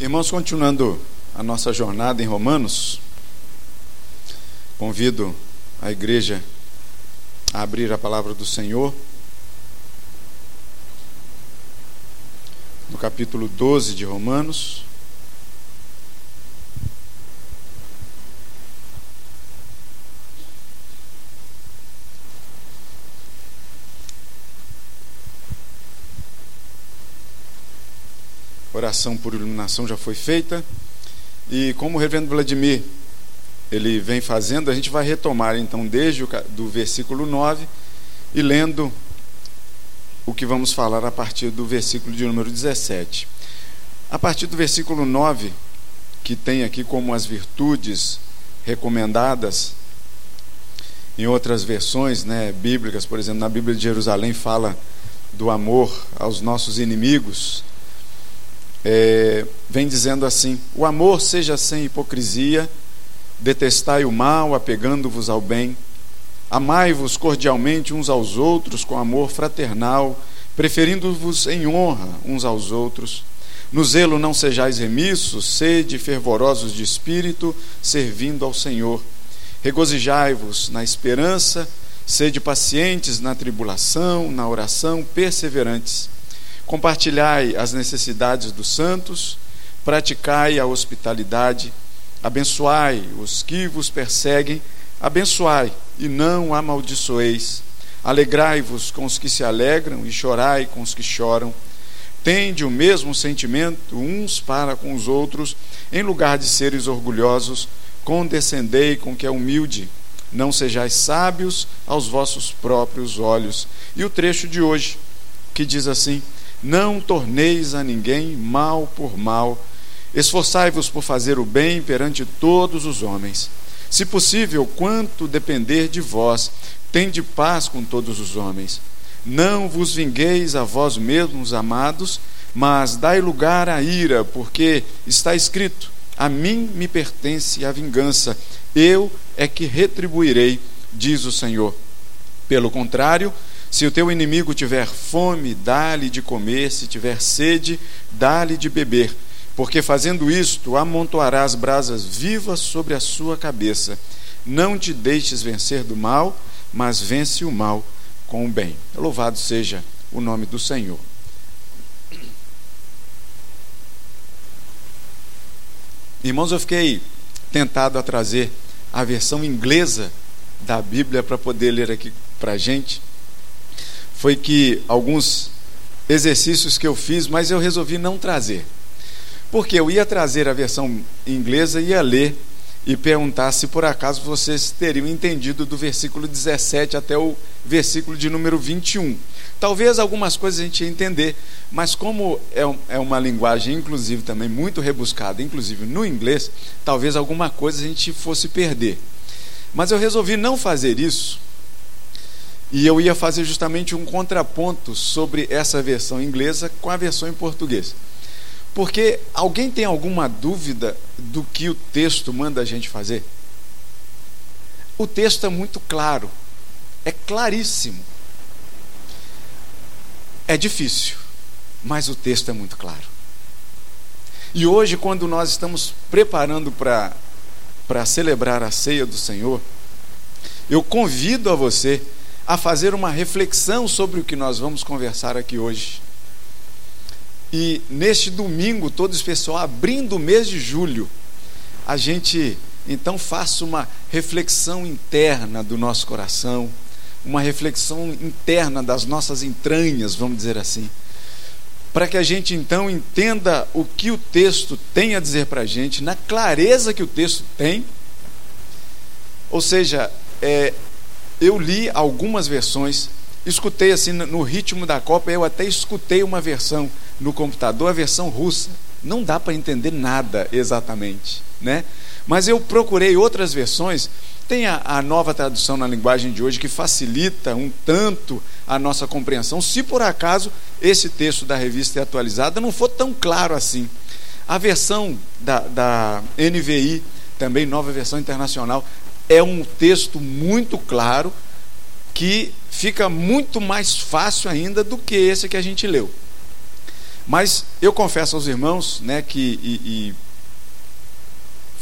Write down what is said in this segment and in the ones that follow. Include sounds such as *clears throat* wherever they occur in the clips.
Irmãos, continuando a nossa jornada em Romanos, convido a igreja a abrir a palavra do Senhor. No capítulo 12 de Romanos. Oração por iluminação já foi feita. E como o reverendo Vladimir ele vem fazendo, a gente vai retomar então desde o do versículo 9 e lendo o que vamos falar a partir do versículo de número 17. A partir do versículo 9, que tem aqui como as virtudes recomendadas em outras versões, né, bíblicas, por exemplo, na Bíblia de Jerusalém fala do amor aos nossos inimigos, é, vem dizendo assim: O amor seja sem hipocrisia, detestai o mal, apegando-vos ao bem, amai-vos cordialmente uns aos outros com amor fraternal, preferindo-vos em honra uns aos outros. No zelo não sejais remissos, sede fervorosos de espírito, servindo ao Senhor. Regozijai-vos na esperança, sede pacientes na tribulação, na oração, perseverantes Compartilhai as necessidades dos santos, praticai a hospitalidade, abençoai os que vos perseguem, abençoai e não amaldiçoeis. Alegrai-vos com os que se alegram e chorai com os que choram. Tende o mesmo sentimento uns para com os outros, em lugar de seres orgulhosos, condescendei com que é humilde. Não sejais sábios aos vossos próprios olhos. E o trecho de hoje, que diz assim: não torneis a ninguém mal por mal. Esforçai-vos por fazer o bem perante todos os homens. Se possível, quanto depender de vós, tende paz com todos os homens. Não vos vingueis a vós mesmos, amados, mas dai lugar à ira, porque está escrito: A mim me pertence a vingança, eu é que retribuirei, diz o Senhor. Pelo contrário, se o teu inimigo tiver fome, dá-lhe de comer, se tiver sede, dá-lhe de beber, porque fazendo isto, amontoarás brasas vivas sobre a sua cabeça. Não te deixes vencer do mal, mas vence o mal com o bem. Louvado seja o nome do Senhor. Irmãos, eu fiquei tentado a trazer a versão inglesa da Bíblia para poder ler aqui para a gente foi que alguns exercícios que eu fiz, mas eu resolvi não trazer. Porque eu ia trazer a versão inglesa, ia ler e perguntar se por acaso vocês teriam entendido do versículo 17 até o versículo de número 21. Talvez algumas coisas a gente ia entender, mas como é, é uma linguagem, inclusive, também muito rebuscada, inclusive no inglês, talvez alguma coisa a gente fosse perder. Mas eu resolvi não fazer isso, e eu ia fazer justamente um contraponto sobre essa versão inglesa com a versão em português. Porque alguém tem alguma dúvida do que o texto manda a gente fazer? O texto é muito claro, é claríssimo. É difícil, mas o texto é muito claro. E hoje, quando nós estamos preparando para celebrar a ceia do Senhor, eu convido a você a fazer uma reflexão sobre o que nós vamos conversar aqui hoje. E neste domingo todo especial, abrindo o mês de julho, a gente então faça uma reflexão interna do nosso coração, uma reflexão interna das nossas entranhas, vamos dizer assim, para que a gente então entenda o que o texto tem a dizer para a gente, na clareza que o texto tem. Ou seja, é, eu li algumas versões, escutei assim no ritmo da Copa, eu até escutei uma versão no computador, a versão russa. Não dá para entender nada exatamente, né? Mas eu procurei outras versões. Tem a, a, nova tradução na linguagem de hoje que facilita um tanto a nossa compreensão, se por acaso esse texto da revista é atualizada não for tão claro assim. A versão da, da NVI, também nova versão internacional, é um texto muito claro que fica muito mais fácil ainda do que esse que a gente leu. Mas eu confesso aos irmãos, né, que e, e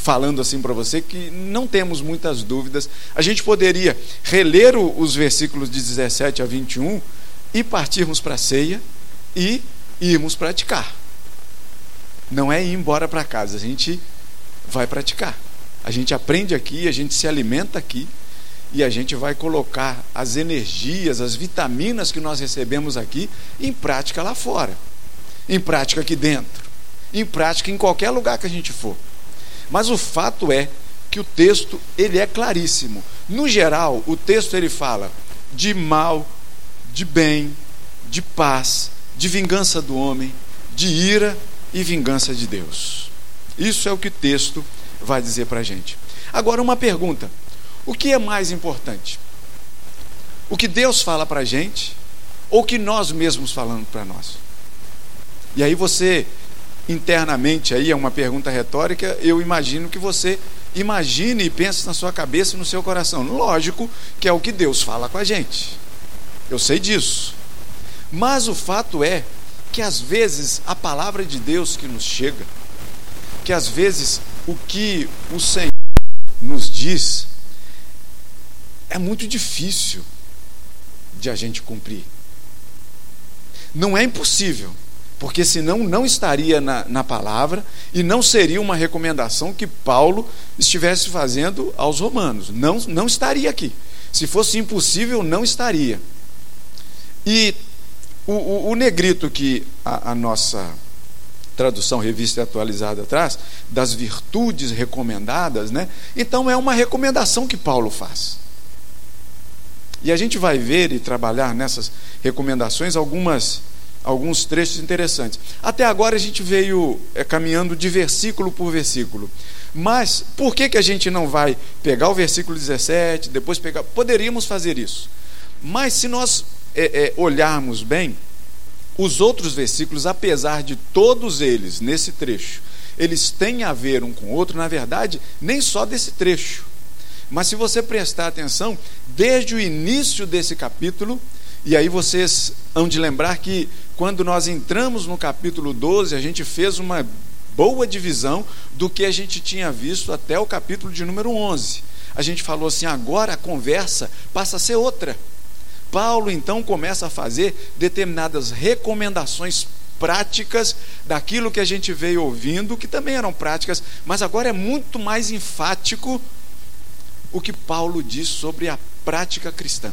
falando assim para você que não temos muitas dúvidas. A gente poderia reler os versículos de 17 a 21 e partirmos para a ceia e irmos praticar. Não é ir embora para casa, a gente vai praticar. A gente aprende aqui, a gente se alimenta aqui e a gente vai colocar as energias, as vitaminas que nós recebemos aqui em prática lá fora, em prática aqui dentro, em prática em qualquer lugar que a gente for. Mas o fato é que o texto ele é claríssimo. No geral, o texto ele fala de mal, de bem, de paz, de vingança do homem, de ira e vingança de Deus. Isso é o que o texto vai dizer para a gente. Agora, uma pergunta: o que é mais importante? O que Deus fala para a gente ou o que nós mesmos falamos para nós? E aí você internamente aí é uma pergunta retórica, eu imagino que você imagine e pense na sua cabeça e no seu coração. Lógico que é o que Deus fala com a gente. Eu sei disso. Mas o fato é que às vezes a palavra de Deus que nos chega, que às vezes o que o Senhor nos diz é muito difícil de a gente cumprir. Não é impossível, porque senão não estaria na, na palavra e não seria uma recomendação que Paulo estivesse fazendo aos romanos. Não, não estaria aqui. Se fosse impossível, não estaria. E o, o, o negrito que a, a nossa tradução revista e atualizada traz, das virtudes recomendadas, né? Então é uma recomendação que Paulo faz. E a gente vai ver e trabalhar nessas recomendações algumas alguns trechos interessantes. Até agora a gente veio é, caminhando de versículo por versículo. Mas por que, que a gente não vai pegar o versículo 17, depois pegar. Poderíamos fazer isso. Mas se nós é, é, olharmos bem, os outros versículos, apesar de todos eles, nesse trecho, eles têm a ver um com o outro, na verdade, nem só desse trecho. Mas se você prestar atenção, desde o início desse capítulo, e aí vocês hão de lembrar que quando nós entramos no capítulo 12, a gente fez uma boa divisão do que a gente tinha visto até o capítulo de número 11. A gente falou assim: agora a conversa passa a ser outra. Paulo então começa a fazer determinadas recomendações práticas daquilo que a gente veio ouvindo, que também eram práticas, mas agora é muito mais enfático o que Paulo diz sobre a prática cristã.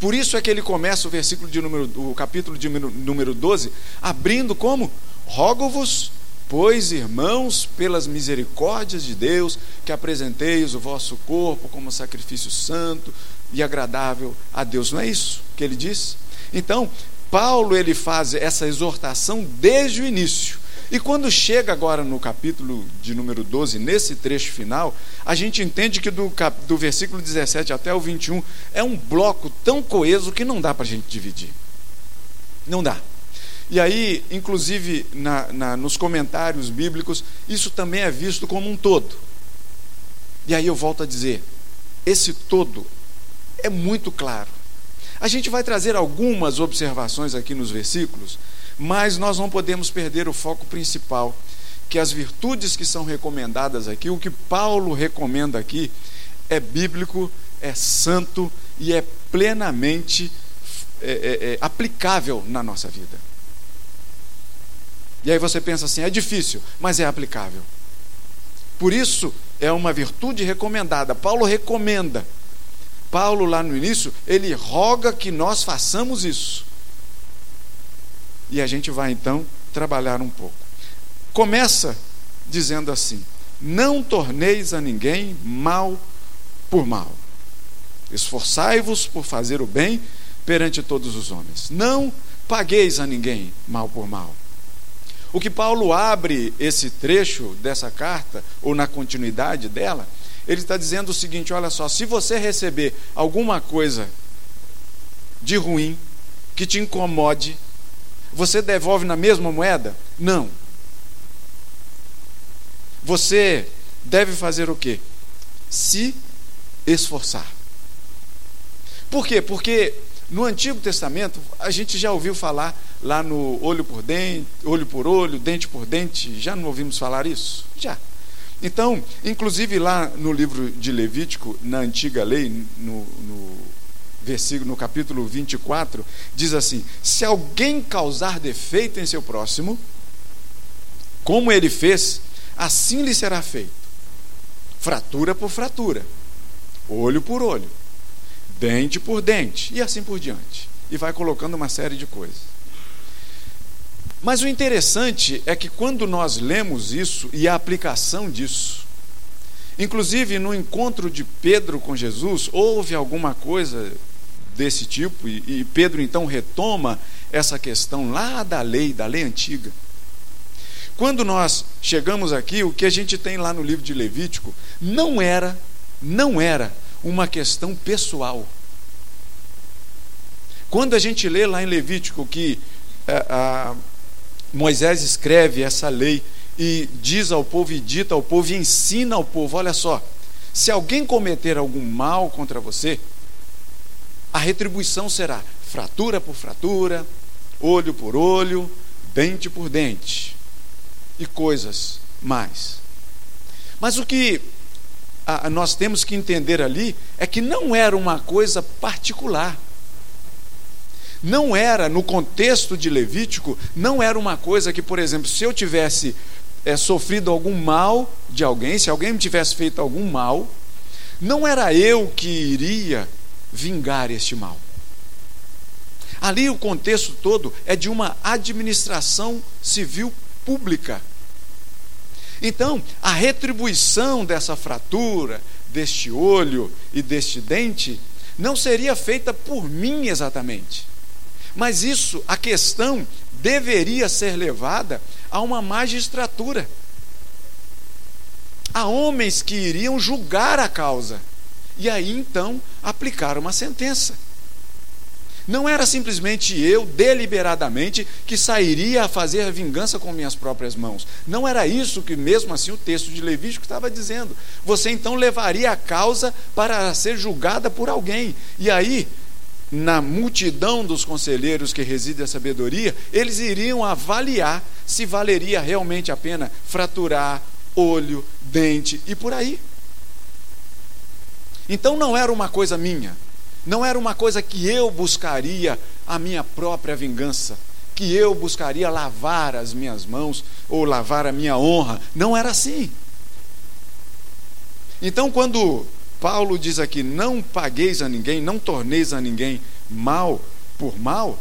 Por isso é que ele começa o versículo de número, o capítulo de número 12, abrindo como? Rogo-vos, pois, irmãos, pelas misericórdias de Deus, que apresenteis o vosso corpo como sacrifício santo e agradável a Deus. Não é isso que ele diz? Então, Paulo ele faz essa exortação desde o início. E quando chega agora no capítulo de número 12, nesse trecho final, a gente entende que do, cap, do versículo 17 até o 21 é um bloco tão coeso que não dá para a gente dividir. Não dá. E aí, inclusive, na, na, nos comentários bíblicos, isso também é visto como um todo. E aí eu volto a dizer: esse todo é muito claro. A gente vai trazer algumas observações aqui nos versículos, mas nós não podemos perder o foco principal, que as virtudes que são recomendadas aqui, o que Paulo recomenda aqui, é bíblico, é santo e é plenamente é, é, é, aplicável na nossa vida. E aí você pensa assim: é difícil, mas é aplicável. Por isso, é uma virtude recomendada. Paulo recomenda. Paulo, lá no início, ele roga que nós façamos isso. E a gente vai então trabalhar um pouco. Começa dizendo assim: Não torneis a ninguém mal por mal. Esforçai-vos por fazer o bem perante todos os homens. Não pagueis a ninguém mal por mal. O que Paulo abre esse trecho dessa carta, ou na continuidade dela, ele está dizendo o seguinte: olha só, se você receber alguma coisa de ruim, que te incomode, você devolve na mesma moeda? Não. Você deve fazer o quê? Se esforçar. Por quê? Porque No Antigo Testamento, a gente já ouviu falar lá no olho por dente, olho por olho, dente por dente, já não ouvimos falar isso? Já. Então, inclusive lá no livro de Levítico, na antiga lei, no, no versículo, no capítulo 24, diz assim: Se alguém causar defeito em seu próximo, como ele fez, assim lhe será feito. Fratura por fratura, olho por olho, dente por dente, e assim por diante. E vai colocando uma série de coisas. Mas o interessante é que quando nós lemos isso e a aplicação disso, inclusive no encontro de Pedro com Jesus, houve alguma coisa desse tipo, e, Pedro então retoma essa questão lá da lei, da lei antiga. Quando nós chegamos aqui, o que a gente tem lá no livro de Levítico não era, não era uma questão pessoal. Quando a gente lê lá em Levítico que é, a, Moisés escreve essa lei e diz ao povo, e dita ao povo, e ensina ao povo: olha só, se alguém cometer algum mal contra você, a retribuição será fratura por fratura, olho por olho, dente por dente e coisas mais. Mas o que a, nós temos que entender ali é que não era uma coisa particular não era, no contexto de Levítico, não era uma coisa que, por exemplo, se eu tivesse é, sofrido algum mal de alguém, se alguém me tivesse feito algum mal, não era eu que iria vingar este mal. Ali o contexto todo é de uma administração civil pública. Então, a retribuição dessa fratura, deste olho e deste dente, não seria feita por mim exatamente. Mas isso, a questão deveria ser levada a uma magistratura. Há homens que iriam julgar a causa e aí então aplicar uma sentença. Não era simplesmente eu, deliberadamente, que sairia a fazer a vingança com minhas próprias mãos. Não era isso que, mesmo assim, o texto de Levítico estava dizendo. Você então levaria a causa para ser julgada por alguém. E aí, na multidão dos conselheiros que reside a sabedoria, eles iriam avaliar se valeria realmente a pena fraturar olho, dente e por aí. Então não era uma coisa minha, não era uma coisa que eu buscaria a minha própria vingança, que eu buscaria lavar as minhas mãos ou lavar a minha honra. Não era assim. Então, quando Paulo diz aqui: não pagueis a ninguém, não torneis a ninguém mal por mal,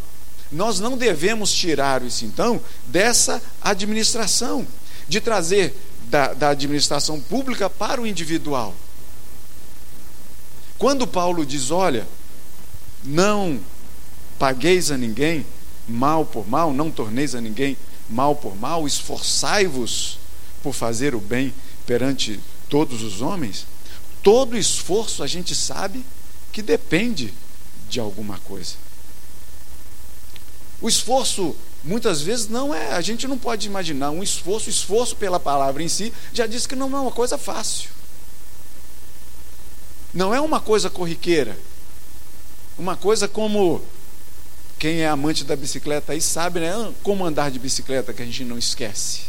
nós não devemos tirar isso então dessa administração, de trazer da, da administração pública para o individual. Quando Paulo diz: olha, não pagueis a ninguém mal por mal, não torneis a ninguém mal por mal, esforçai-vos por fazer o bem perante todos os homens, todo esforço a gente sabe que depende de alguma coisa. O esforço, muitas vezes, não é, a gente não pode imaginar um esforço, esforço pela palavra em si, já diz que não é uma coisa fácil. Não é uma coisa corriqueira. Uma coisa como quem é amante da bicicleta aí sabe, né? Como andar de bicicleta que a gente não esquece.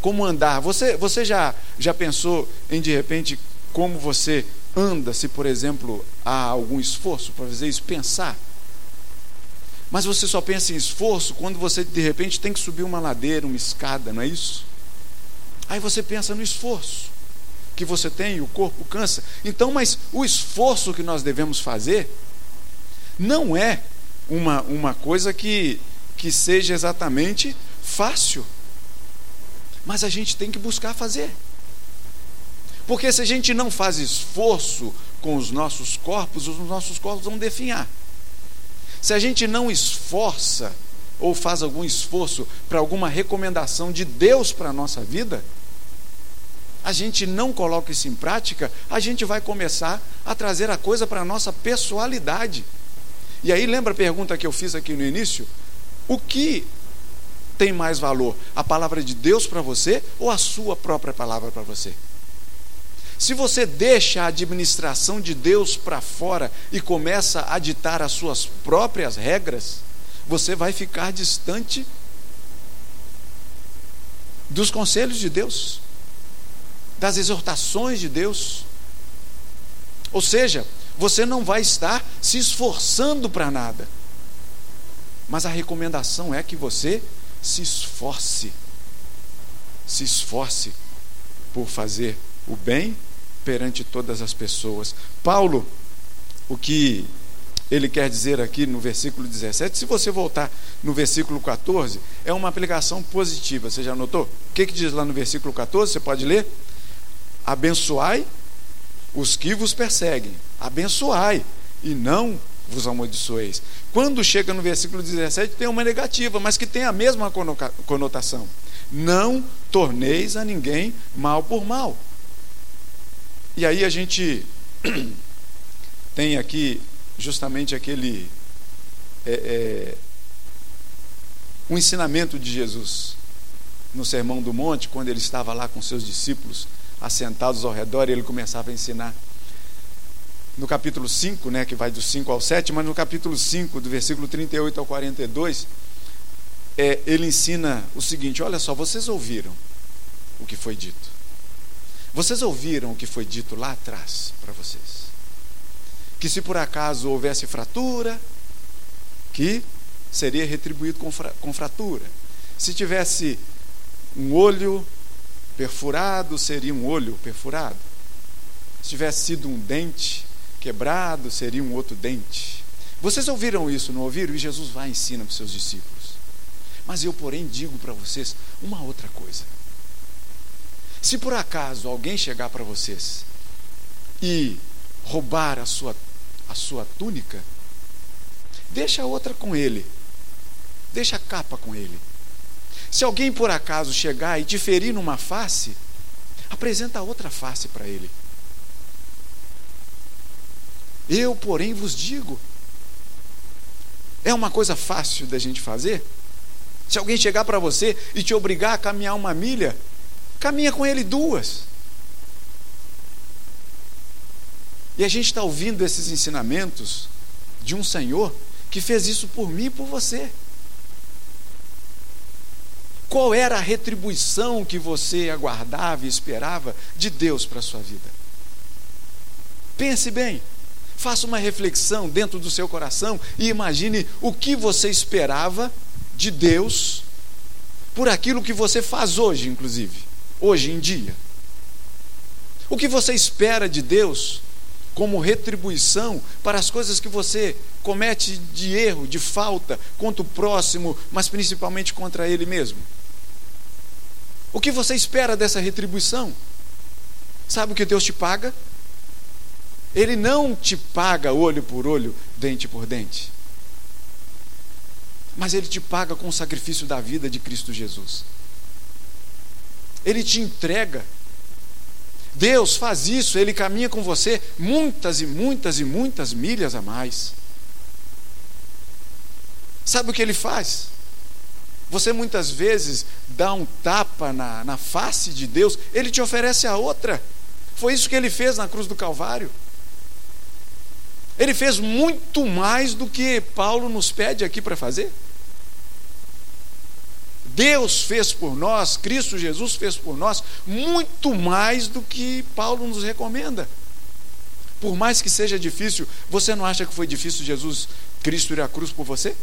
Como andar? Você, você já, já pensou em de repente como você anda, se por exemplo há algum esforço para fazer isso, pensar. Mas você só pensa em esforço quando você de repente tem que subir uma ladeira, uma escada, não é isso? Aí você pensa no esforço que você tem, o corpo cansa. Então, mas o esforço que nós devemos fazer não é uma, uma coisa que, que seja exatamente fácil. Mas a gente tem que buscar fazer. Porque se a gente não faz esforço com os nossos corpos, os nossos corpos vão definhar. Se a gente não esforça ou faz algum esforço para alguma recomendação de Deus para a nossa vida, a gente não coloca isso em prática, a gente vai começar a trazer a coisa para a nossa pessoalidade. E aí lembra a pergunta que eu fiz aqui no início? O que tem mais valor? A palavra de Deus para você ou a sua própria palavra para você? Se você deixa a administração de Deus para fora e começa a ditar as suas próprias regras, você vai ficar distante dos conselhos de Deus, das exortações de Deus. Ou seja, você não vai estar se esforçando para nada. Mas a recomendação é que você se esforce. Se esforce por fazer o bem perante todas as pessoas. Paulo, o que ele quer dizer aqui no versículo 17, se você voltar no versículo 14, é uma aplicação positiva. Você já notou? O que, que diz lá no versículo 14? Você pode ler? Abençoai os que vos perseguem. Abençoai e não vos amaldiçoeis. Quando chega no versículo 17, tem uma negativa, mas que tem a mesma conotação. Não torneis a ninguém mal por mal. E aí a gente *clears throat* tem aqui justamente aquele é, é, um ensinamento de Jesus no Sermão do Monte, quando ele estava lá com seus discípulos assentados ao redor e ele começava a ensinar. No capítulo 5, né, que vai do 5 ao 7, mas no capítulo 5, do versículo 38 ao 42, é, ele ensina o seguinte: olha só, vocês ouviram o que foi dito. Vocês ouviram o que foi dito lá atrás para vocês. Que se por acaso houvesse fratura, que seria retribuído com, fra com fratura. Se tivesse um olho perfurado, seria um olho perfurado. Se tivesse sido um dente quebrado, seria um outro dente. Vocês ouviram isso, não ouviram? E Jesus vai e ensina para os seus discípulos. Mas eu, porém, digo para vocês uma outra coisa. Se por acaso alguém chegar para vocês e roubar a sua, a sua túnica, deixa a outra com ele. Deixa a capa com ele. Se alguém por acaso chegar e te ferir numa face, apresenta a outra face para ele. Eu, porém, vos digo. É uma coisa fácil da gente fazer? Se alguém chegar para você e te obrigar a caminhar uma milha, caminha com ele duas. E a gente está ouvindo esses ensinamentos de um Senhor que fez isso por mim e por você. Qual era a retribuição que você aguardava e esperava de Deus para a sua vida? Pense bem, faça uma reflexão dentro do seu coração e imagine o que você esperava de Deus por aquilo que você faz hoje, inclusive hoje em dia? O que você espera de Deus como retribuição para as coisas que você comete de erro, de falta contra o próximo, mas principalmente contra ele mesmo? O que você espera dessa retribuição? Sabe o que Deus te paga? Ele não te paga olho por olho, dente por dente. Mas ele te paga com o sacrifício da vida de Cristo Jesus. Ele te entrega. Deus faz isso, Ele caminha com você muitas e muitas e muitas milhas a mais. Sabe o que Ele faz? Você muitas vezes dá um tapa na, na face de Deus, Ele te oferece a outra. Foi isso que Ele fez na cruz do Calvário. Ele fez muito mais do que Paulo nos pede aqui para fazer. Deus fez por nós, Cristo Jesus fez por nós, muito mais do que Paulo nos recomenda. Por mais que seja difícil, você não acha que foi difícil Jesus, Cristo ir à cruz por você?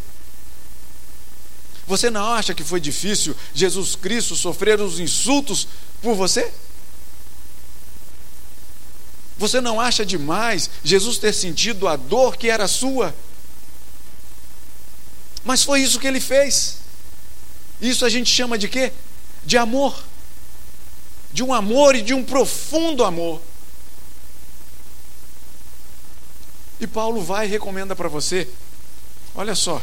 Você não acha que foi difícil Jesus Cristo sofrer os insultos por você? Você não acha demais Jesus ter sentido a dor que era sua? Mas foi isso que ele fez. Isso a gente chama de quê? De amor. De um amor e de um profundo amor. E Paulo vai e recomenda para você: olha só,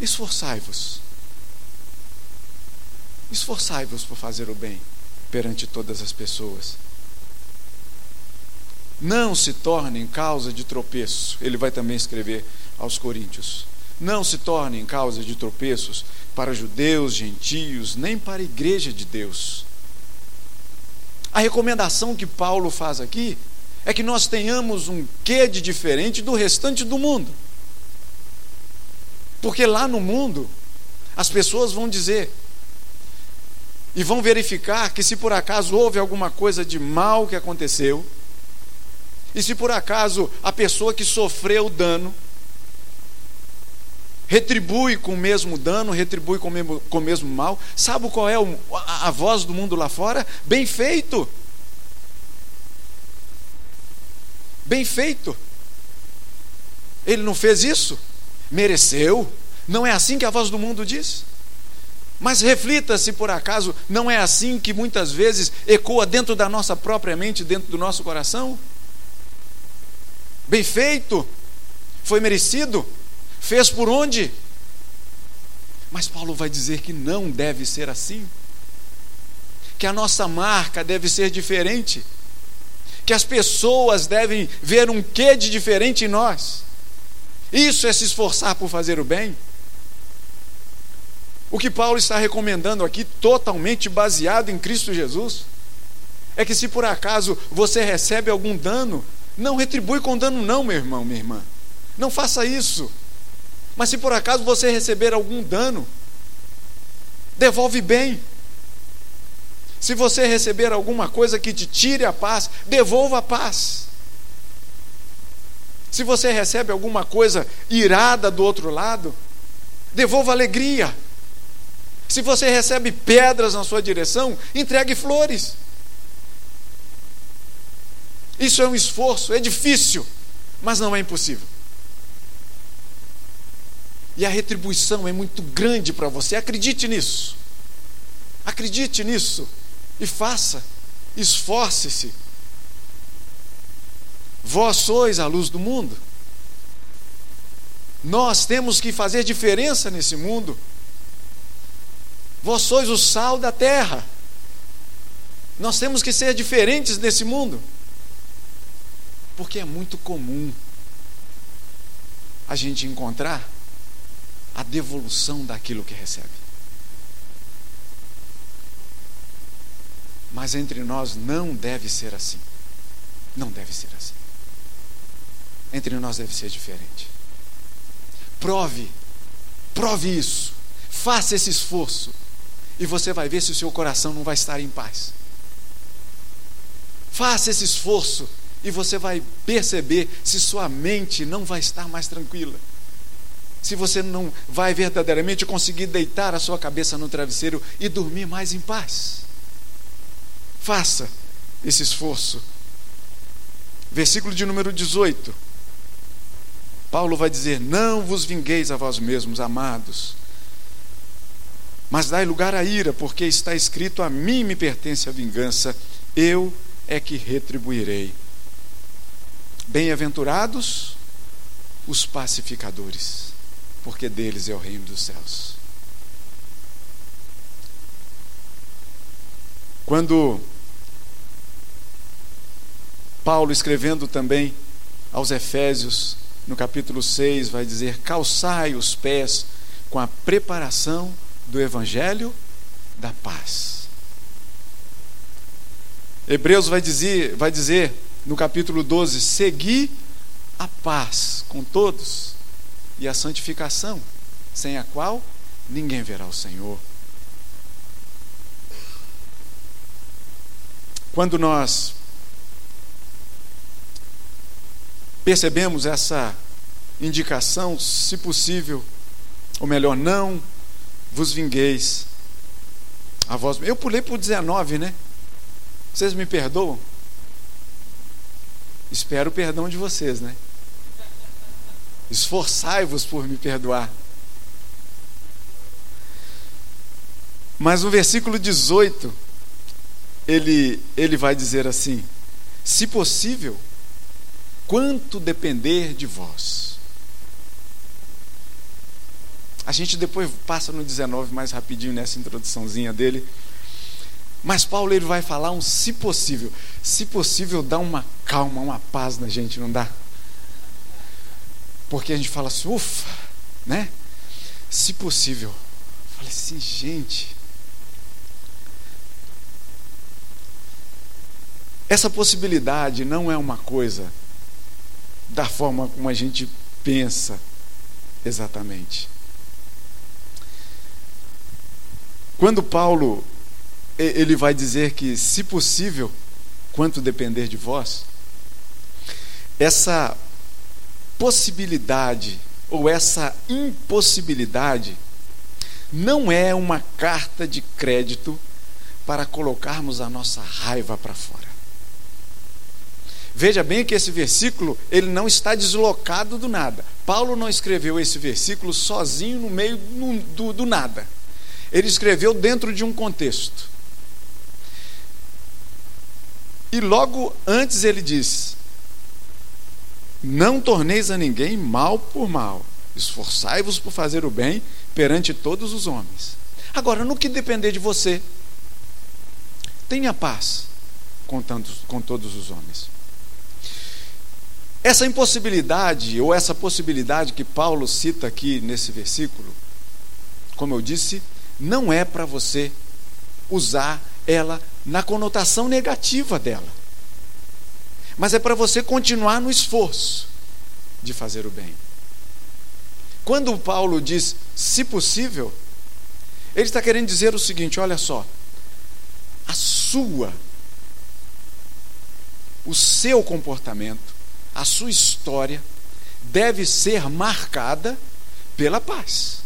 esforçai-vos. Esforçai-vos por fazer o bem perante todas as pessoas. Não se tornem causa de tropeço. Ele vai também escrever aos Coríntios não se tornem causa de tropeços para judeus, gentios, nem para a igreja de Deus. A recomendação que Paulo faz aqui é que nós tenhamos um quê de diferente do restante do mundo. Porque lá no mundo, as pessoas vão dizer e vão verificar que se por acaso houve alguma coisa de mal que aconteceu, e se por acaso a pessoa que sofreu o dano retribui com o mesmo dano, retribui com o mesmo, com o mesmo mal, sabe qual é o, a, a voz do mundo lá fora? Bem feito. Bem feito. Ele não fez isso? Mereceu. Não é assim que a voz do mundo diz? Mas reflita se por acaso não é assim que muitas vezes ecoa dentro da nossa própria mente, dentro do nosso coração. Bem feito, foi merecido, fez por onde? Mas Paulo vai dizer que não deve ser assim, que a nossa marca deve ser diferente, que as pessoas devem ver um quê de diferente em nós. Isso é se esforçar por fazer o bem. O que Paulo está recomendando aqui, totalmente baseado em Cristo Jesus, é que se por acaso você recebe algum dano, não retribui com dano, não, meu irmão, minha irmã. Não faça isso. Mas se por acaso você receber algum dano, devolve bem. Se você receber alguma coisa que te tire a paz, devolva a paz. Se você recebe alguma coisa irada do outro lado, devolva alegria. Se você recebe pedras na sua direção, entregue flores. Isso é um esforço, é difícil, mas não é impossível. E a retribuição é muito grande para você, acredite nisso. Acredite nisso e faça, esforce-se. Vós sois a luz do mundo. Nós temos que fazer diferença nesse mundo. Vós sois o sal da terra. Nós temos que ser diferentes nesse mundo. Porque é muito comum a gente encontrar a devolução daquilo que recebe. Mas entre nós não deve ser assim. Não deve ser assim. Entre nós deve ser diferente. Prove, prove isso. Faça esse esforço e você vai ver se o seu coração não vai estar em paz. Faça esse esforço e você vai perceber se sua mente não vai estar mais tranquila. Se você não vai verdadeiramente conseguir deitar a sua cabeça no travesseiro e dormir mais em paz. Faça esse esforço. Versículo de número 18. Paulo vai dizer: Não vos vingueis a vós mesmos, amados mas dai lugar à ira, porque está escrito: A mim me pertence a vingança, eu é que retribuirei. Bem-aventurados os pacificadores, porque deles é o reino dos céus. Quando Paulo, escrevendo também aos Efésios, no capítulo 6, vai dizer: calçai os pés com a preparação do Evangelho da paz. Hebreus vai dizer, vai dizer no capítulo 12: segui a paz com todos e a santificação, sem a qual ninguém verá o Senhor. Quando nós percebemos essa indicação, se possível, ou melhor, não vos vingueis a vós. Eu pulei para o 19, né? Vocês me perdoam? Espero o perdão de vocês, né? Esforçai-vos por me perdoar. Mas no versículo 18, ele, ele vai dizer assim: Se possível, quanto depender de vós a gente depois passa no 19 mais rapidinho nessa introduçãozinha dele. Mas Paulo ele vai falar um se possível. Se possível, dá uma calma, uma paz na gente, não dá? Porque a gente fala assim, ufa, né? Se possível. Falei assim, gente. Essa possibilidade não é uma coisa da forma como a gente pensa exatamente. Quando Paulo ele vai dizer que, se possível, quanto depender de vós, essa possibilidade ou essa impossibilidade não é uma carta de crédito para colocarmos a nossa raiva para fora. Veja bem que esse versículo ele não está deslocado do nada. Paulo não escreveu esse versículo sozinho no meio do, do nada. Ele escreveu dentro de um contexto. E logo antes ele diz: Não torneis a ninguém mal por mal, esforçai-vos por fazer o bem perante todos os homens. Agora, no que depender de você, tenha paz com, tantos, com todos os homens. Essa impossibilidade, ou essa possibilidade que Paulo cita aqui nesse versículo, como eu disse, não é para você usar ela na conotação negativa dela, mas é para você continuar no esforço de fazer o bem. Quando Paulo diz, se possível, ele está querendo dizer o seguinte: olha só, a sua, o seu comportamento, a sua história deve ser marcada pela paz.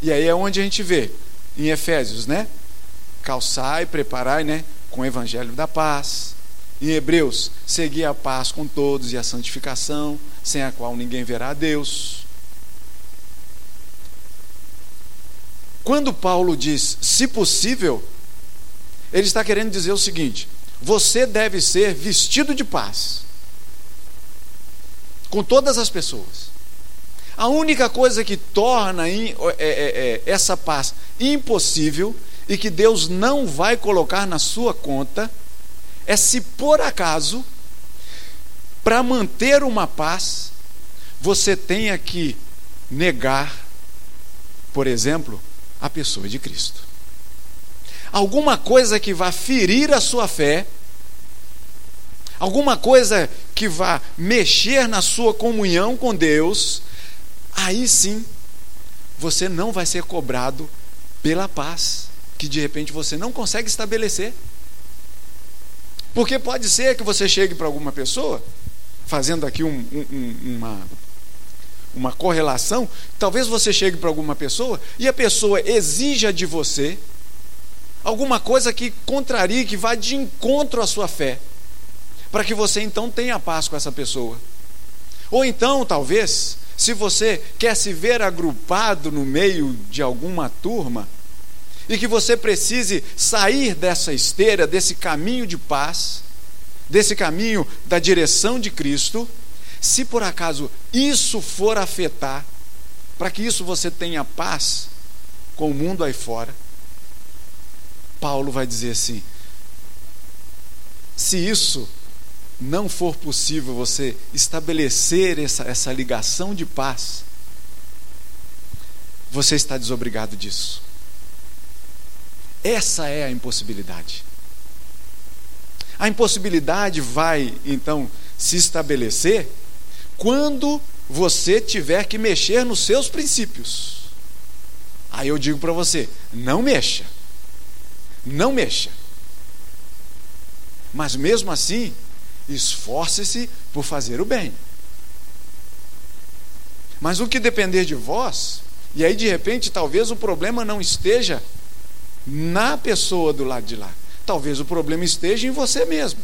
E aí é onde a gente vê, em Efésios, né? Calçai, preparai, né? Com o evangelho da paz. Em Hebreus, seguir a paz com todos e a santificação, sem a qual ninguém verá a Deus. Quando Paulo diz, se possível, ele está querendo dizer o seguinte: você deve ser vestido de paz com todas as pessoas. A única coisa que torna é, é, é, essa paz impossível e que Deus não vai colocar na sua conta é se por acaso, para manter uma paz, você tenha que negar, por exemplo, a pessoa de Cristo. Alguma coisa que vá ferir a sua fé alguma coisa que vá mexer na sua comunhão com Deus, aí sim você não vai ser cobrado pela paz que de repente você não consegue estabelecer. Porque pode ser que você chegue para alguma pessoa, fazendo aqui um, um, uma, uma correlação, talvez você chegue para alguma pessoa e a pessoa exija de você alguma coisa que contrarie, que vá de encontro à sua fé para que você então tenha paz com essa pessoa. Ou então, talvez, se você quer se ver agrupado no meio de alguma turma, e que você precise sair dessa esteira, desse caminho de paz, desse caminho da direção de Cristo, se por acaso isso for afetar, para que isso você tenha paz com o mundo aí fora, Paulo vai dizer assim: se isso não for possível você estabelecer essa, essa ligação de paz, você está desobrigado disso. Essa é a impossibilidade. A impossibilidade vai, então, se estabelecer quando você tiver que mexer nos seus princípios. Aí eu digo para você: não mexa. Não mexa. Mas mesmo assim, esforce-se por fazer o bem. Mas o que depender de vós, e aí de repente talvez o problema não esteja na pessoa do lado de lá, talvez o problema esteja em você mesmo.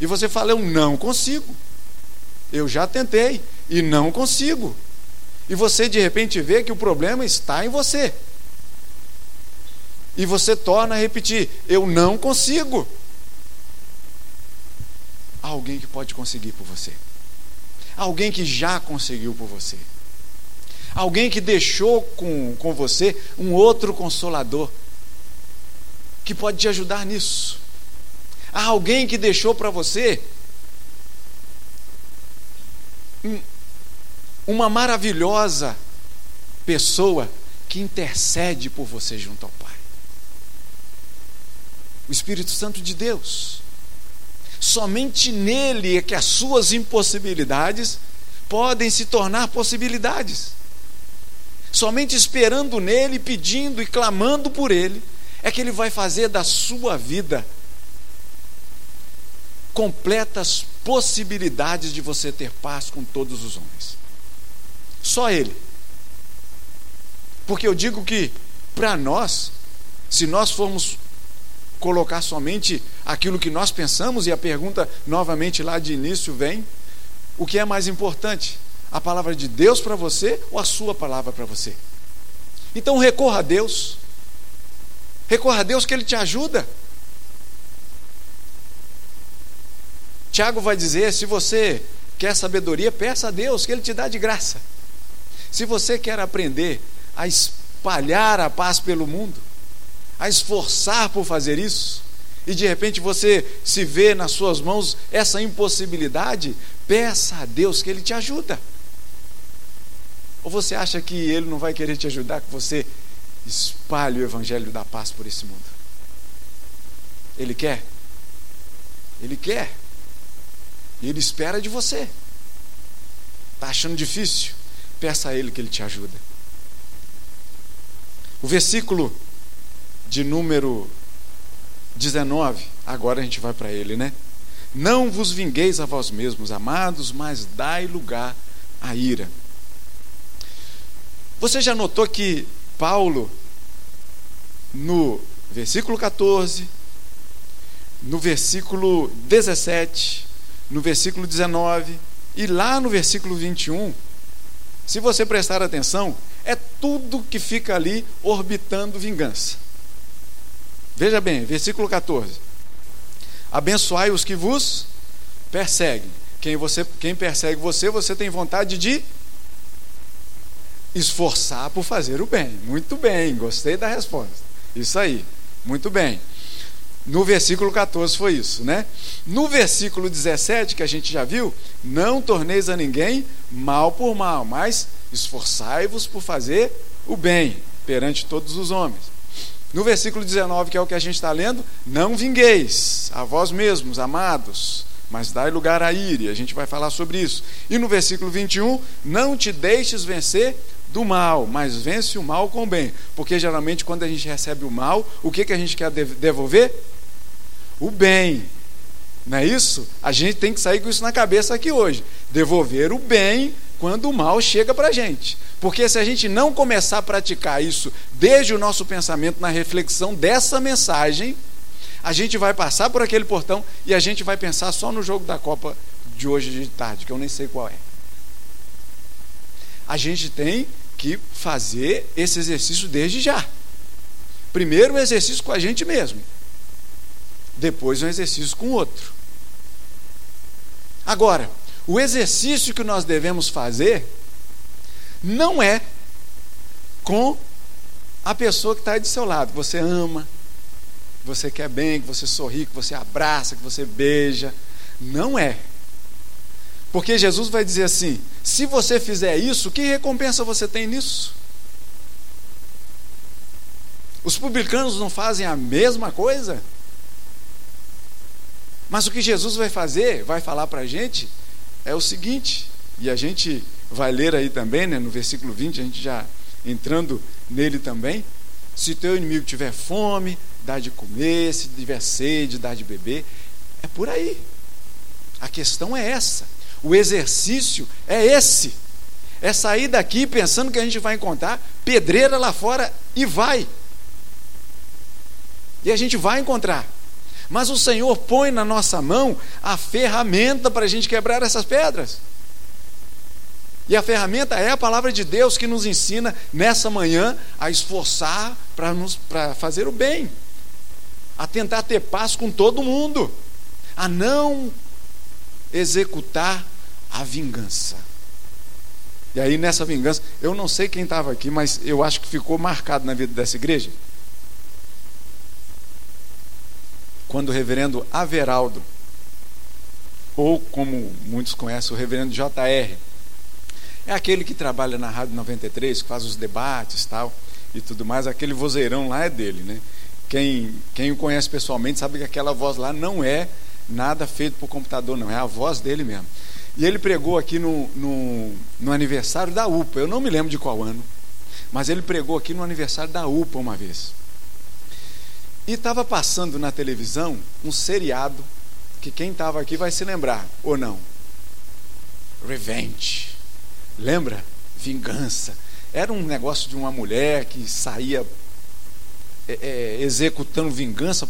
E você fala, eu não consigo. Eu já tentei e não consigo. E você de repente vê que o problema está em você. E você torna a repetir: eu não consigo há alguém que pode conseguir por você. alguém que já conseguiu por você. Alguém que deixou com, com você um outro consolador que pode te ajudar nisso. Há alguém que deixou para você um, uma maravilhosa pessoa que intercede por você junto ao Pai. o Espírito Santo de Deus. Somente nele é que as suas impossibilidades podem se tornar possibilidades. Somente esperando nele, pedindo e clamando por ele, é que ele vai fazer da sua vida completas possibilidades de você ter paz com todos os homens. Só ele. Porque eu digo que, para nós, se nós formos colocar somente aquilo que nós pensamos, e a pergunta novamente lá de início vem: o que é mais importante? A palavra de Deus para você ou a sua palavra para você? Então recorra a Deus. Recorra a Deus que Ele te ajuda. Tiago vai dizer: se você quer sabedoria, peça a Deus, que Ele te dá de graça. Se você quer aprender a espalhar a paz pelo mundo, a esforçar por fazer isso, e de repente você se vê nas suas mãos essa impossibilidade, peça a Deus que Ele te ajuda. Ou você acha que Ele não vai querer te ajudar, que você espalhe o Evangelho da paz por esse mundo? Ele quer? Ele quer. E Ele espera de você. Está achando difícil? Peça a Ele que Ele te ajuda. O versículo de número 19, agora a gente vai para ele, né? Não vos vingueis a vós mesmos, amados, mas dai lugar à ira. Você já notou que Paulo, no versículo 14, no versículo 17, no versículo 19 e lá no versículo 21, se você prestar atenção, é tudo que fica ali orbitando vingança. Veja bem, versículo 14. Abençoai os que vos perseguem. Quem, você, quem persegue você, você tem vontade de esforçar por fazer o bem. Muito bem, gostei da resposta. Isso aí, muito bem. No versículo 14 foi isso, né? No versículo 17, que a gente já viu, não torneis a ninguém mal por mal, mas esforçai-vos por fazer o bem perante todos os homens. No versículo 19, que é o que a gente está lendo, não vingueis a vós mesmos, amados, mas dai lugar a ira, a gente vai falar sobre isso. E no versículo 21, não te deixes vencer do mal, mas vence o mal com o bem. Porque geralmente quando a gente recebe o mal, o que, que a gente quer devolver? O bem. Não é isso? A gente tem que sair com isso na cabeça aqui hoje. Devolver o bem quando o mal chega para a gente. Porque se a gente não começar a praticar isso desde o nosso pensamento, na reflexão dessa mensagem, a gente vai passar por aquele portão e a gente vai pensar só no jogo da Copa de hoje de tarde, que eu nem sei qual é. A gente tem que fazer esse exercício desde já. Primeiro, um exercício com a gente mesmo. Depois, um exercício com o outro. Agora, o exercício que nós devemos fazer não é com a pessoa que está do seu lado, que você ama, que você quer bem, que você sorri, que você abraça, que você beija. Não é. Porque Jesus vai dizer assim: se você fizer isso, que recompensa você tem nisso? Os publicanos não fazem a mesma coisa? Mas o que Jesus vai fazer, vai falar para a gente, é o seguinte, e a gente vai ler aí também, né, no versículo 20, a gente já entrando nele também. Se teu inimigo tiver fome, dá de comer, se tiver sede, dá de beber. É por aí. A questão é essa. O exercício é esse. É sair daqui pensando que a gente vai encontrar pedreira lá fora e vai. E a gente vai encontrar. Mas o Senhor põe na nossa mão a ferramenta para a gente quebrar essas pedras. E a ferramenta é a palavra de Deus que nos ensina nessa manhã a esforçar para fazer o bem, a tentar ter paz com todo mundo, a não executar a vingança. E aí nessa vingança, eu não sei quem estava aqui, mas eu acho que ficou marcado na vida dessa igreja. Quando o reverendo Averaldo, ou como muitos conhecem, o reverendo JR, é aquele que trabalha na Rádio 93, que faz os debates tal e tudo mais. Aquele vozeirão lá é dele, né? quem, quem o conhece pessoalmente sabe que aquela voz lá não é nada feito por computador, não, é a voz dele mesmo. E ele pregou aqui no, no, no aniversário da UPA, eu não me lembro de qual ano, mas ele pregou aqui no aniversário da UPA uma vez. E estava passando na televisão um seriado que quem estava aqui vai se lembrar, ou não? Revenge. Lembra? Vingança. Era um negócio de uma mulher que saía é, é, executando vingança,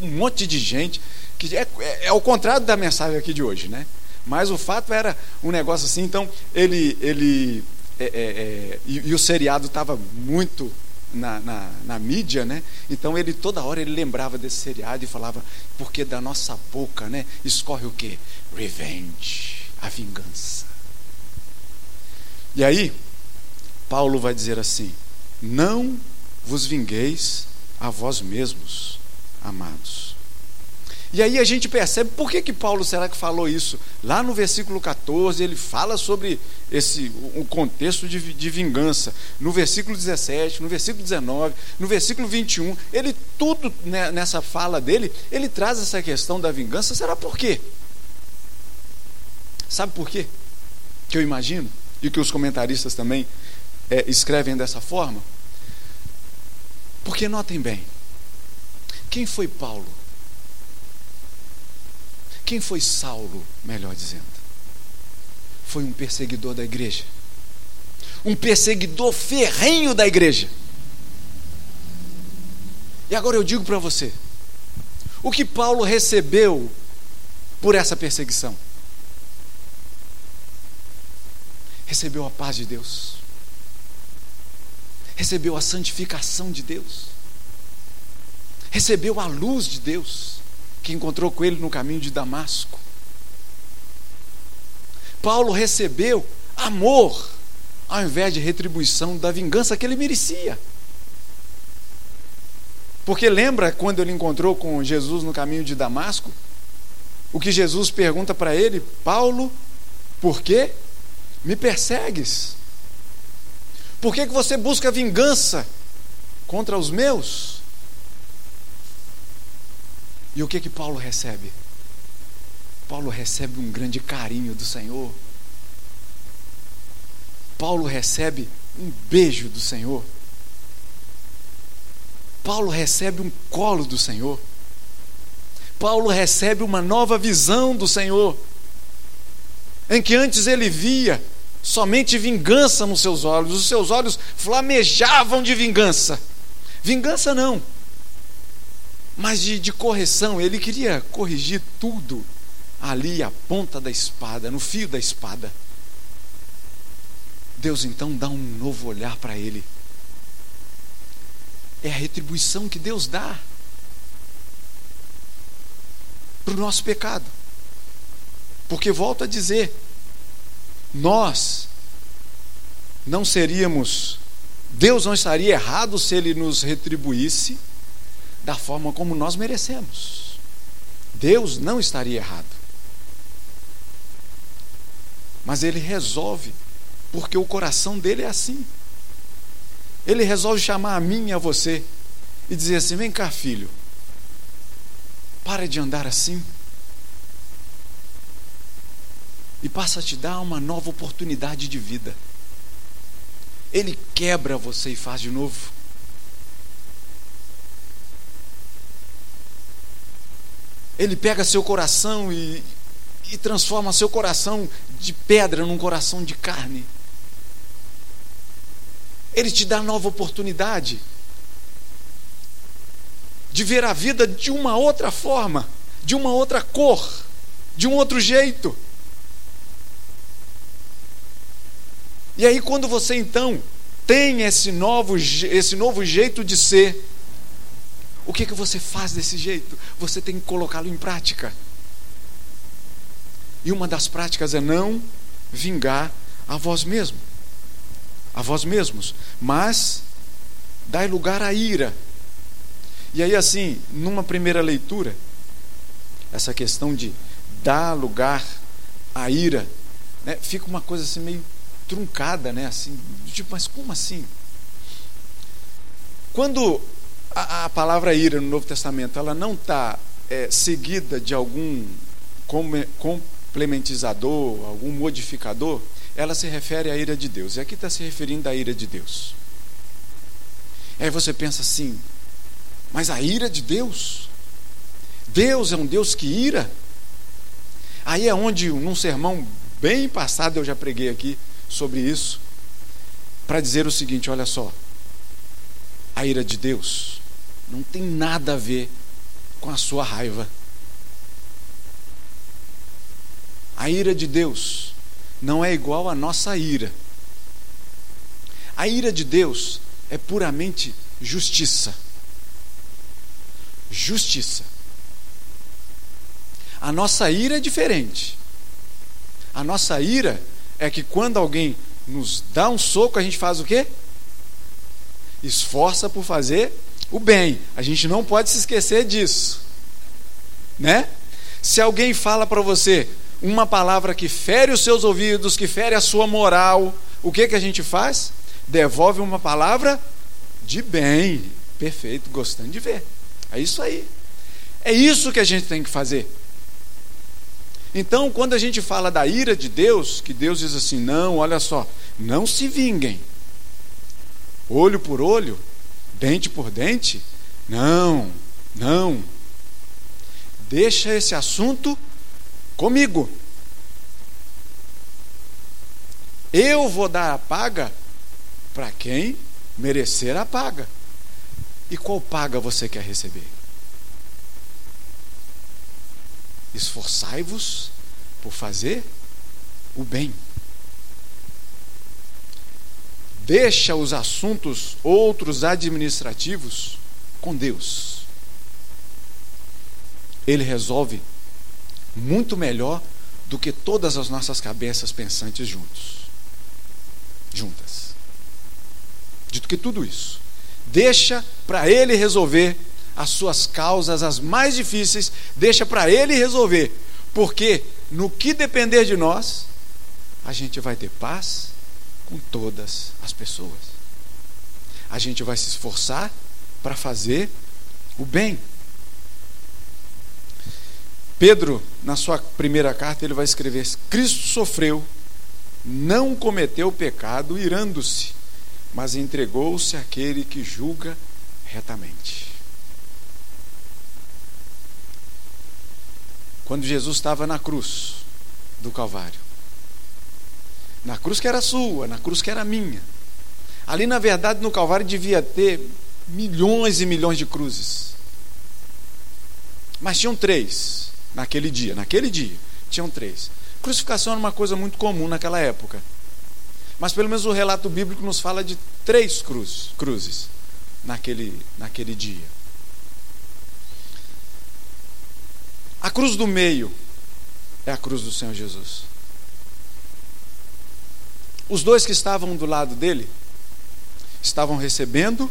um monte de gente, que é, é, é o contrário da mensagem aqui de hoje, né? Mas o fato era um negócio assim, então ele. ele é, é, é e, e, o seriado estava muito na, na, na, mídia, né? Então ele toda hora ele lembrava desse seriado e falava, porque da nossa boca, né? Escorre o que? Revenge, a vingança. E aí, Paulo vai dizer assim: Não vos vingueis a vós mesmos, amados. E aí a gente percebe por que, que Paulo será que falou isso? Lá no versículo 14, ele fala sobre esse o contexto de, de vingança. No versículo 17, no versículo 19, no versículo 21, ele tudo né, nessa fala dele, ele traz essa questão da vingança. Será por quê? Sabe por quê? Que eu imagino, e que os comentaristas também é, escrevem dessa forma. Porque notem bem, quem foi Paulo? Quem foi Saulo, melhor dizendo? Foi um perseguidor da igreja. Um perseguidor ferrenho da igreja. E agora eu digo para você: o que Paulo recebeu por essa perseguição? Recebeu a paz de Deus, recebeu a santificação de Deus, recebeu a luz de Deus, que encontrou com ele no caminho de Damasco. Paulo recebeu amor, ao invés de retribuição da vingança que ele merecia. Porque lembra quando ele encontrou com Jesus no caminho de Damasco? O que Jesus pergunta para ele, Paulo, por que me persegues? Por que, que você busca vingança contra os meus? E o que que Paulo recebe? Paulo recebe um grande carinho do Senhor. Paulo recebe um beijo do Senhor. Paulo recebe um colo do Senhor. Paulo recebe uma nova visão do Senhor. Em que antes ele via somente vingança nos seus olhos, os seus olhos flamejavam de vingança. Vingança não, mas de, de correção, ele queria corrigir tudo ali à ponta da espada, no fio da espada. Deus então dá um novo olhar para ele. É a retribuição que Deus dá para o nosso pecado. Porque volto a dizer, nós não seríamos, Deus não estaria errado se Ele nos retribuísse da forma como nós merecemos. Deus não estaria errado. Mas Ele resolve, porque o coração dele é assim. Ele resolve chamar a mim e a você e dizer assim: vem cá, filho, para de andar assim e passa a te dar uma nova oportunidade de vida. Ele quebra você e faz de novo. Ele pega seu coração e, e transforma seu coração de pedra num coração de carne. Ele te dá nova oportunidade de ver a vida de uma outra forma, de uma outra cor, de um outro jeito. E aí, quando você então tem esse novo, esse novo jeito de ser, o que, que você faz desse jeito? Você tem que colocá-lo em prática. E uma das práticas é não vingar a vós mesmo, a vós mesmos, mas dai lugar à ira. E aí, assim, numa primeira leitura, essa questão de dar lugar à ira, né, fica uma coisa assim meio truncada, né? Assim, tipo, mas como assim? Quando A, a palavra ira no Novo Testamento, ela não está é, seguida de algum complementizador, algum modificador, ela se refere à ira de Deus. E aqui está se referindo à ira de Deus. Aí você pensa assim, mas a ira de Deus? Deus é um Deus que ira? Aí é onde, num sermão bem passado, eu já preguei aqui sobre isso, para dizer o seguinte: olha só, a ira de Deus não tem nada a ver com a sua raiva. A ira de Deus não é igual à nossa ira. A ira de Deus é puramente justiça. Justiça. A nossa ira é diferente. A nossa ira é que quando alguém nos dá um soco, a gente faz o quê? Esforça por fazer o bem. A gente não pode se esquecer disso. Né? Se alguém fala para você uma palavra que fere os seus ouvidos, que fere a sua moral, o que que a gente faz? Devolve uma palavra de bem. Perfeito, gostando de ver. É isso aí. É isso que a gente tem que fazer. Então, quando a gente fala da ira de Deus, que Deus diz assim: não, olha só, não se vinguem, olho por olho, dente por dente, não, não. Deixa esse assunto comigo. Eu vou dar a paga para quem merecer a paga. E qual paga você quer receber? Esforçai-vos por fazer o bem. Deixa os assuntos outros administrativos com Deus. Ele resolve muito melhor do que todas as nossas cabeças pensantes juntos. Juntas. Dito que tudo isso. Deixa para ele resolver as suas causas, as mais difíceis, deixa para Ele resolver, porque no que depender de nós, a gente vai ter paz com todas as pessoas. A gente vai se esforçar para fazer o bem. Pedro, na sua primeira carta, ele vai escrever: Cristo sofreu, não cometeu pecado irando-se, mas entregou-se àquele que julga retamente. quando Jesus estava na cruz do Calvário. Na cruz que era sua, na cruz que era minha. Ali, na verdade, no Calvário devia ter milhões e milhões de cruzes. Mas tinham três naquele dia. Naquele dia, tinham três. Crucificação era uma coisa muito comum naquela época. Mas pelo menos o relato bíblico nos fala de três cruzes, cruzes naquele, naquele dia. A cruz do meio é a cruz do Senhor Jesus. Os dois que estavam do lado dele estavam recebendo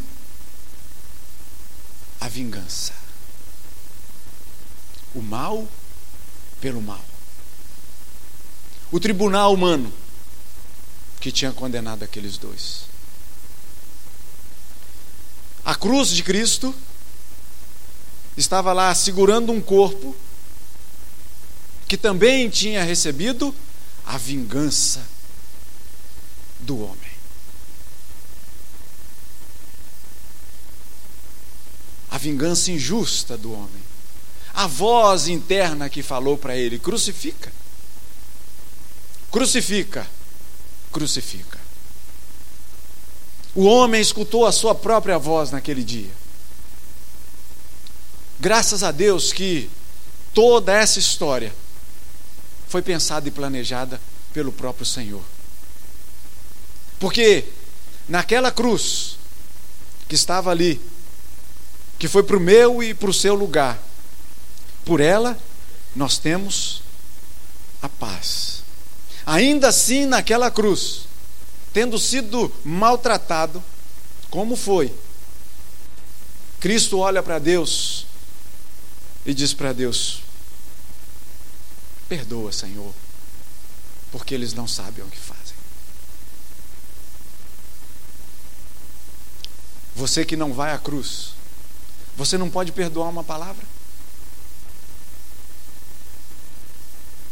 a vingança. O mal pelo mal. O tribunal humano que tinha condenado aqueles dois. A cruz de Cristo estava lá segurando um corpo que também tinha recebido a vingança do homem. A vingança injusta do homem. A voz interna que falou para ele: crucifica. Crucifica. Crucifica. O homem escutou a sua própria voz naquele dia. Graças a Deus que toda essa história foi pensada e planejada pelo próprio Senhor. Porque naquela cruz que estava ali, que foi para o meu e para o seu lugar, por ela nós temos a paz. Ainda assim, naquela cruz, tendo sido maltratado, como foi? Cristo olha para Deus e diz para Deus: Perdoa, Senhor, porque eles não sabem o que fazem. Você que não vai à cruz, Você não pode perdoar uma palavra?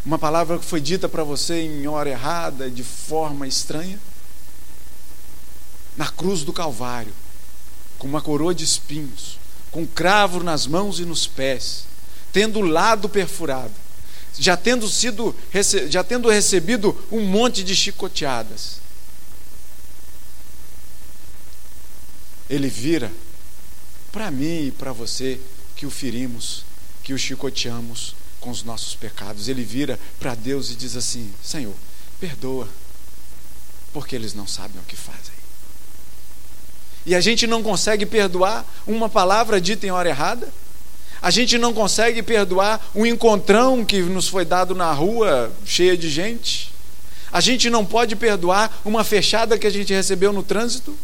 Uma palavra que foi dita para você em hora errada, de forma estranha? Na cruz do Calvário, com uma coroa de espinhos, com cravo nas mãos e nos pés, tendo o lado perfurado, já tendo sido já tendo recebido um monte de chicoteadas. Ele vira para mim e para você que o ferimos, que o chicoteamos com os nossos pecados. Ele vira para Deus e diz assim: Senhor, perdoa, porque eles não sabem o que fazem. E a gente não consegue perdoar uma palavra dita em hora errada. A gente não consegue perdoar um encontrão que nos foi dado na rua, cheia de gente. A gente não pode perdoar uma fechada que a gente recebeu no trânsito.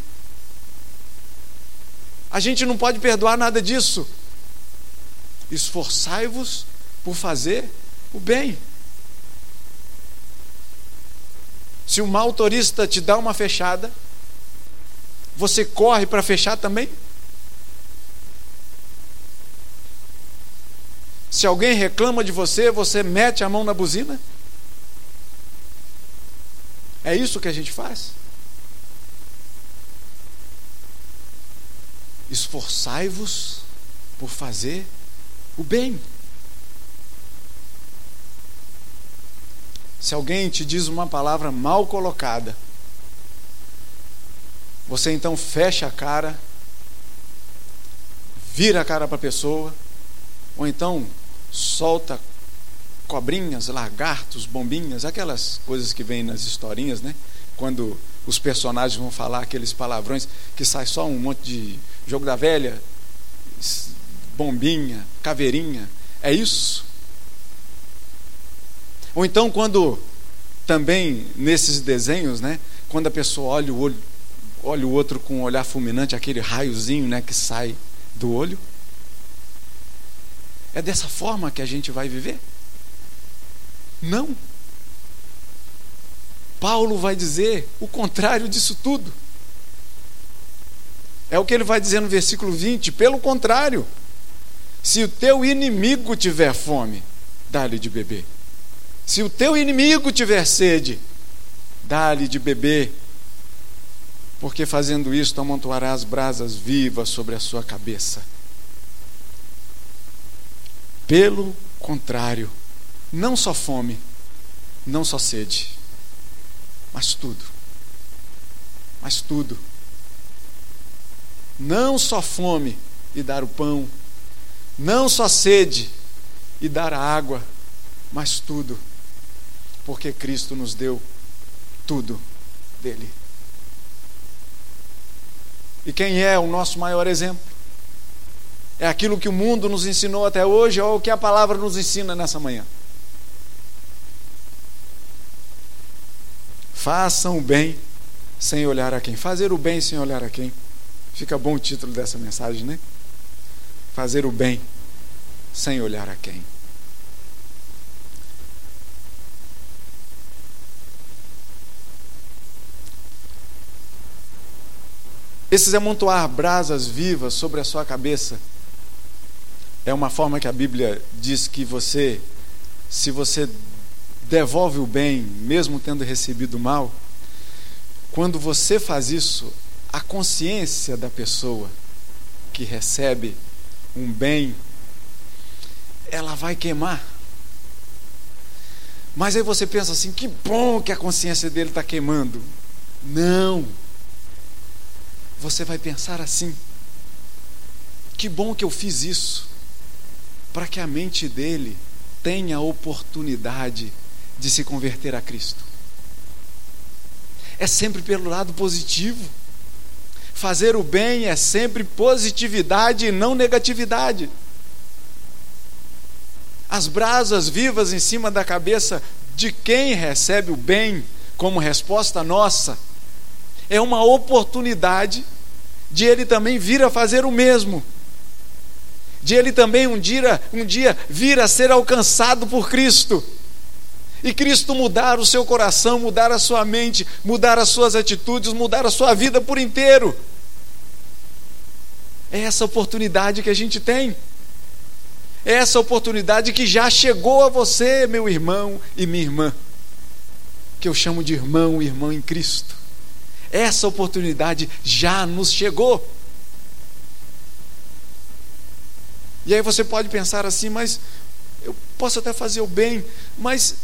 A gente não pode perdoar nada disso. Esforçai-vos por fazer o bem. Se um motorista te dá uma fechada, você corre para fechar também? Se alguém reclama de você, você mete a mão na buzina? É isso que a gente faz? Esforçai-vos por fazer o bem. Se alguém te diz uma palavra mal colocada, você então fecha a cara, vira a cara para a pessoa, ou então solta cobrinhas, lagartos, bombinhas, aquelas coisas que vêm nas historinhas, né? Quando os personagens vão falar aqueles palavrões que sai só um monte de jogo da velha, bombinha, caveirinha. É isso? Ou então quando também nesses desenhos, né, quando a pessoa olha o olho, olha o outro com um olhar fulminante, aquele raiozinho, né, que sai do olho. É dessa forma que a gente vai viver? Não. Paulo vai dizer o contrário disso tudo. É o que ele vai dizer no versículo 20: pelo contrário, se o teu inimigo tiver fome, dá-lhe de beber. Se o teu inimigo tiver sede, dá-lhe de beber, porque fazendo isto amontoarás brasas vivas sobre a sua cabeça. Pelo contrário, não só fome, não só sede, mas tudo. Mas tudo. Não só fome e dar o pão, não só sede e dar a água, mas tudo porque Cristo nos deu tudo dele. E quem é o nosso maior exemplo? É aquilo que o mundo nos ensinou até hoje ou o que a palavra nos ensina nessa manhã? Façam o bem sem olhar a quem. Fazer o bem sem olhar a quem. Fica bom o título dessa mensagem, né? Fazer o bem sem olhar a quem. Esses amontoar brasas vivas sobre a sua cabeça é uma forma que a Bíblia diz que você, se você devolve o bem, mesmo tendo recebido o mal, quando você faz isso, a consciência da pessoa que recebe um bem, ela vai queimar. Mas aí você pensa assim: que bom que a consciência dele está queimando. Não você vai pensar assim: que bom que eu fiz isso, para que a mente dele tenha a oportunidade de se converter a Cristo. É sempre pelo lado positivo. Fazer o bem é sempre positividade e não negatividade. As brasas vivas em cima da cabeça de quem recebe o bem como resposta nossa é uma oportunidade de ele também vir a fazer o mesmo. De ele também um dia, um dia vir a ser alcançado por Cristo. E Cristo mudar o seu coração, mudar a sua mente, mudar as suas atitudes, mudar a sua vida por inteiro. É essa oportunidade que a gente tem. É essa oportunidade que já chegou a você, meu irmão e minha irmã, que eu chamo de irmão e irmã em Cristo. Essa oportunidade já nos chegou. E aí você pode pensar assim, mas eu posso até fazer o bem, mas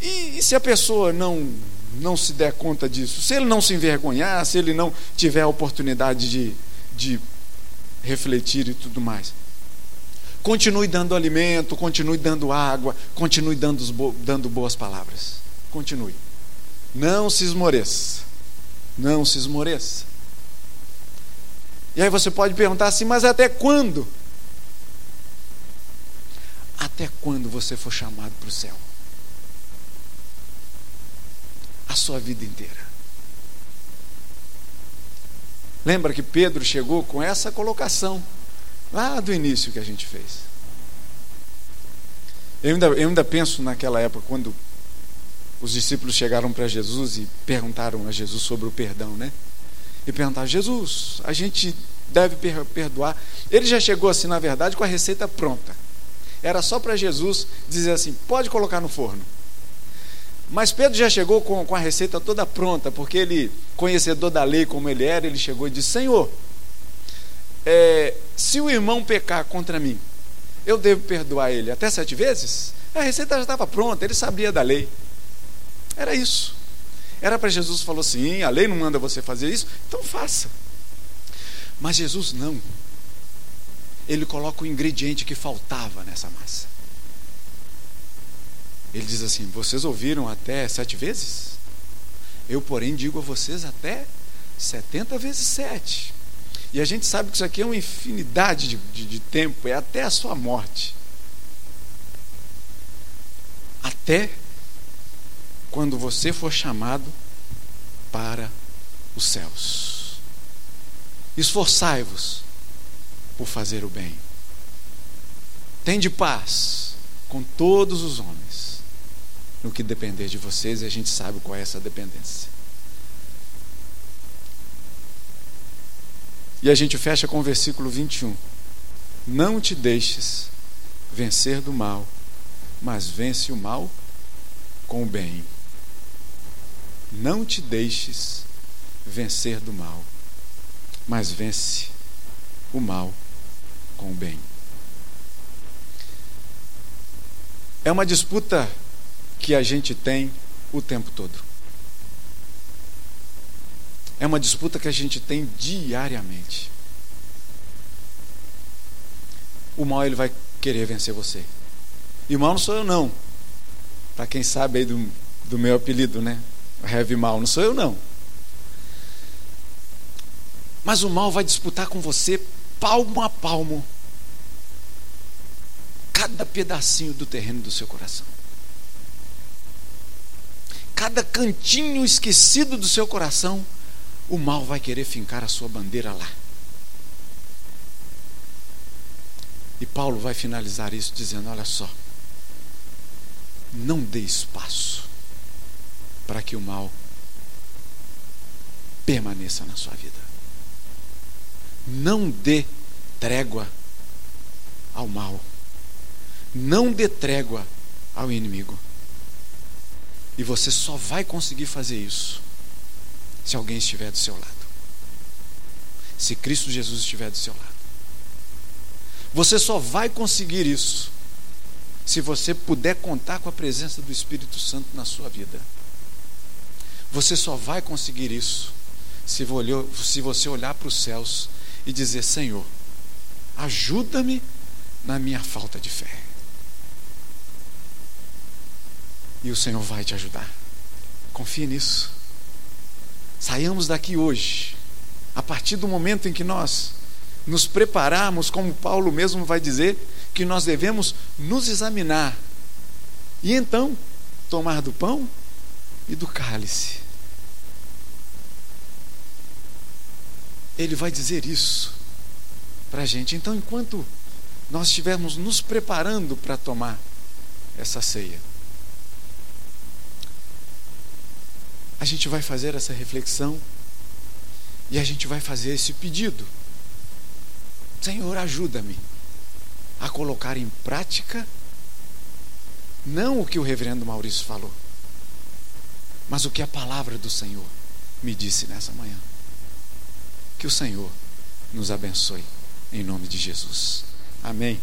e, e se a pessoa não não se der conta disso? Se ele não se envergonhar, se ele não tiver a oportunidade de, de refletir e tudo mais. Continue dando alimento, continue dando água, continue dando, dando boas palavras. Continue. Não se esmoreça. Não se esmoreça. E aí você pode perguntar assim, mas até quando? Até quando você for chamado para o céu? A sua vida inteira. Lembra que Pedro chegou com essa colocação, lá do início que a gente fez. Eu ainda, eu ainda penso naquela época, quando os discípulos chegaram para Jesus e perguntaram a Jesus sobre o perdão, né? E perguntaram: Jesus, a gente deve perdoar. Ele já chegou assim, na verdade, com a receita pronta. Era só para Jesus dizer assim: pode colocar no forno. Mas Pedro já chegou com, com a receita toda pronta, porque ele, conhecedor da lei como ele era, ele chegou e disse: Senhor, é, se o irmão pecar contra mim, eu devo perdoar ele até sete vezes? A receita já estava pronta, ele sabia da lei. Era isso. Era para Jesus falou assim: a lei não manda você fazer isso, então faça. Mas Jesus não. Ele coloca o ingrediente que faltava nessa massa. Ele diz assim: Vocês ouviram até sete vezes? Eu, porém, digo a vocês até setenta vezes sete. E a gente sabe que isso aqui é uma infinidade de, de, de tempo, é até a sua morte. Até quando você for chamado para os céus. Esforçai-vos por fazer o bem. Tende paz com todos os homens no que depender de vocês, e a gente sabe qual é essa dependência. E a gente fecha com o versículo 21. Não te deixes vencer do mal, mas vence o mal com o bem. Não te deixes vencer do mal, mas vence o mal com o bem. É uma disputa que a gente tem o tempo todo. É uma disputa que a gente tem diariamente. O mal ele vai querer vencer você. E mal não sou eu não. Para quem sabe aí do, do meu apelido, né? Heavy mal, não sou eu não. Mas o mal vai disputar com você palmo a palmo cada pedacinho do terreno do seu coração cada cantinho esquecido do seu coração, o mal vai querer fincar a sua bandeira lá. E Paulo vai finalizar isso dizendo: olha só, não dê espaço para que o mal permaneça na sua vida. Não dê trégua ao mal. Não dê trégua ao inimigo. E você só vai conseguir fazer isso se alguém estiver do seu lado. Se Cristo Jesus estiver do seu lado. Você só vai conseguir isso se você puder contar com a presença do Espírito Santo na sua vida. Você só vai conseguir isso se você olhar para os céus e dizer: Senhor, ajuda-me na minha falta de fé. E o Senhor vai te ajudar. Confie nisso. Saiamos daqui hoje, a partir do momento em que nós nos prepararmos, como Paulo mesmo vai dizer, que nós devemos nos examinar e então tomar do pão e do cálice. Ele vai dizer isso para a gente. Então, enquanto nós estivermos nos preparando para tomar essa ceia, a gente vai fazer essa reflexão e a gente vai fazer esse pedido. Senhor, ajuda-me a colocar em prática não o que o reverendo Maurício falou, mas o que a palavra do Senhor me disse nessa manhã. Que o Senhor nos abençoe, em nome de Jesus. Amém.